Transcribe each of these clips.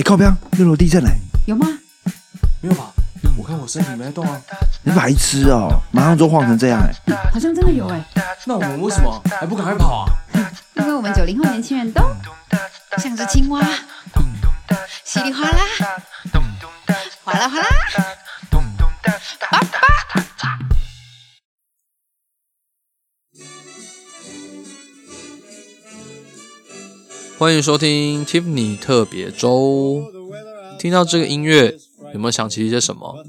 哎，靠边！六楼地震嘞！有吗？没有吧？我看我身体没在动啊。你白痴哦！马上就晃成这样哎！好像真的有哎。那我们为什么还不赶快跑啊？因为我们九零后年轻人都像只青蛙，稀里哗啦，哗啦哗啦，叭叭。欢迎收听 Tiffany 特别周。听到这个音乐，有没有想起一些什么？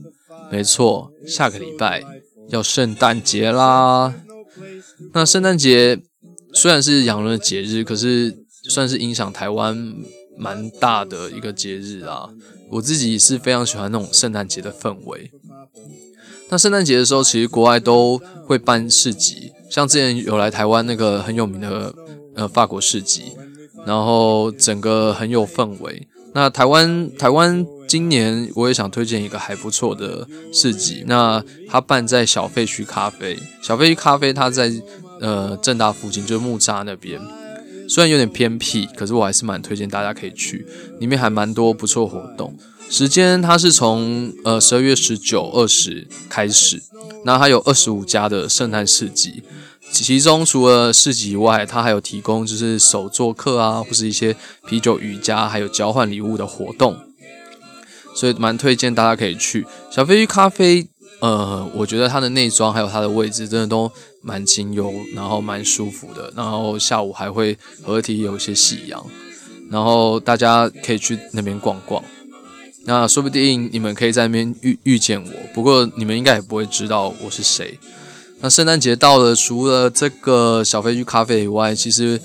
没错，下个礼拜要圣诞节啦。那圣诞节虽然是洋人的节日，可是算是影响台湾蛮大的一个节日啊。我自己是非常喜欢那种圣诞节的氛围。那圣诞节的时候，其实国外都会办市集，像之前有来台湾那个很有名的呃法国市集。然后整个很有氛围。那台湾台湾今年我也想推荐一个还不错的市集。那它办在小废墟咖啡，小废墟咖啡它在呃正大附近，就是木栅那边。虽然有点偏僻，可是我还是蛮推荐大家可以去，里面还蛮多不错活动。时间它是从呃十二月十九、二十开始，那它有二十五家的圣诞市集。其中除了市集以外，它还有提供就是手作课啊，或是一些啤酒、瑜伽，还有交换礼物的活动，所以蛮推荐大家可以去小飞鱼咖啡。呃，我觉得它的内装还有它的位置真的都蛮清幽，然后蛮舒服的。然后下午还会合体有一些夕阳，然后大家可以去那边逛逛。那说不定你们可以在那边遇遇见我，不过你们应该也不会知道我是谁。那圣诞节到了，除了这个小飞鱼咖啡以外，其实，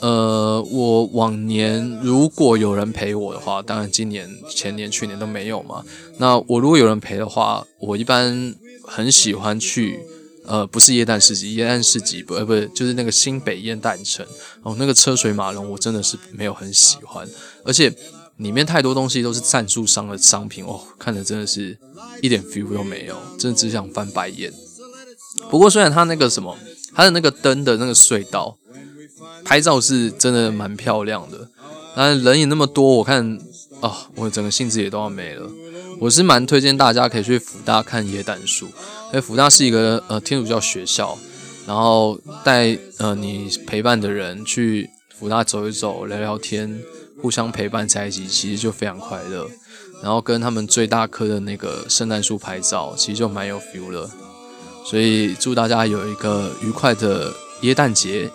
呃，我往年如果有人陪我的话，当然今年、前年、去年都没有嘛。那我如果有人陪的话，我一般很喜欢去，呃，不是耶诞市集，耶诞市集不，呃，不是，就是那个新北耶诞城哦，那个车水马龙，我真的是没有很喜欢，而且里面太多东西都是赞助商的商品哦，看着真的是一点 feel 都没有，真的只想翻白眼。不过，虽然它那个什么，它的那个灯的那个隧道拍照是真的蛮漂亮的，但人也那么多，我看啊，我整个兴致也都要没了。我是蛮推荐大家可以去福大看椰蛋树，因为福大是一个呃天主教学校，然后带呃你陪伴的人去福大走一走、聊聊天，互相陪伴在一起，其实就非常快乐。然后跟他们最大棵的那个圣诞树拍照，其实就蛮有 feel 了。所以祝大家有一个愉快的耶诞节，